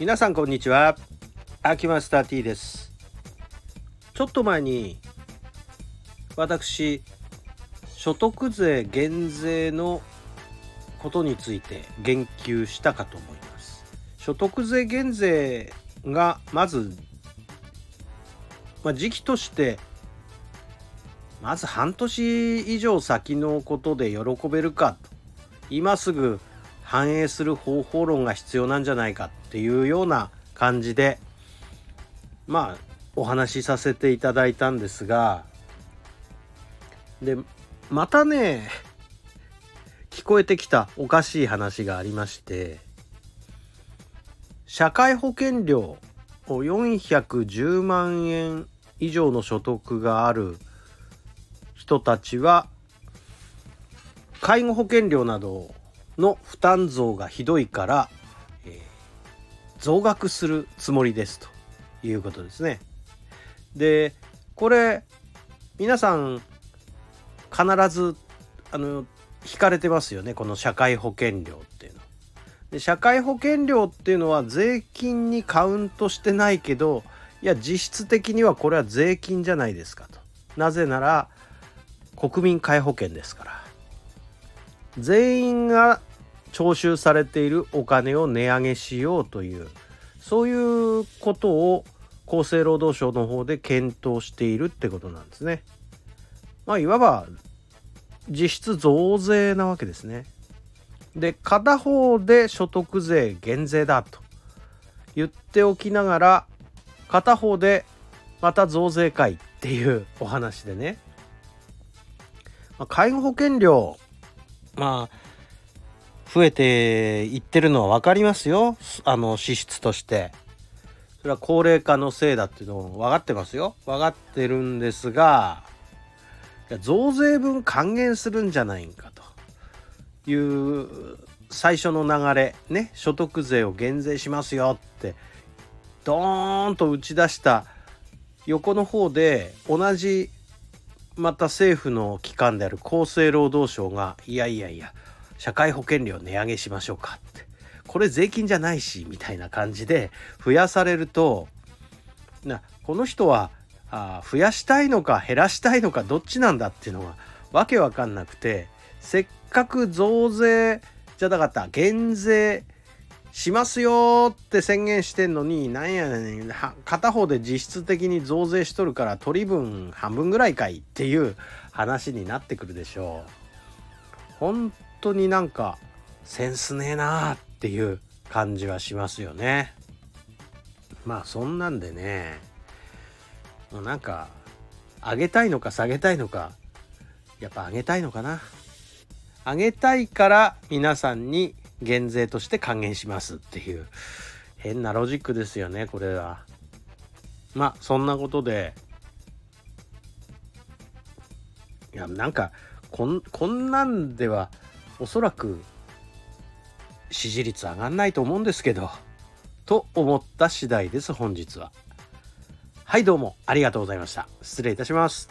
皆さんこんにちは。秋マスター T です。ちょっと前に私所得税減税のことについて言及したかと思います。所得税減税がまず、まあ、時期としてまず半年以上先のことで喜べるかと。今すぐ反映する方法論が必要なんじゃないかっていうような感じでまあお話しさせていただいたんですがでまたね聞こえてきたおかしい話がありまして社会保険料を410万円以上の所得がある人たちは介護保険料などの負担増がひどいから、えー、増額するつもりですということですね。でこれ皆さん必ずあの引かれてますよねこの社会保険料っていうの。で社会保険料っていうのは税金にカウントしてないけどいや実質的にはこれは税金じゃないですかと。なぜなら国民皆保険ですから全員が徴収されているお金を値上げしようというそういうことを厚生労働省の方で検討しているってことなんですね。まあいわば実質増税なわけですね。で片方で所得税減税だと言っておきながら片方でまた増税かいっていうお話でねまあ、介護保険料まあ増えていってるのは分かりますよ。あの支出として。それは高齢化のせいだっていうのも分かってますよ。分かってるんですが増税分還元するんじゃないんかと。いう最初の流れ。ね。所得税を減税しますよって。ドーンと打ち出した。横の方で同じまた政府の機関である厚生労働省がいやいやいや社会保険料値上げしましょうかってこれ税金じゃないしみたいな感じで増やされるとなこの人はあ増やしたいのか減らしたいのかどっちなんだっていうのがわけわかんなくてせっかく増税じゃなかった減税しますよって宣言してんのになんやねん片方で実質的に増税しとるから取り分半分ぐらいかいっていう話になってくるでしょう。本当になんかセンスねえなーっていう感じはしますよね。まあそんなんでねもうなんか上げたいのか下げたいのかやっぱ上げたいのかな。上げたいから皆さんに減税として還元しますっていう変なロジックですよねこれは。まあそんなことでいやなんかこんこんなんではおそらく支持率上がんないと思うんですけどと思った次第です本日は。はいどうもありがとうございました。失礼いたします。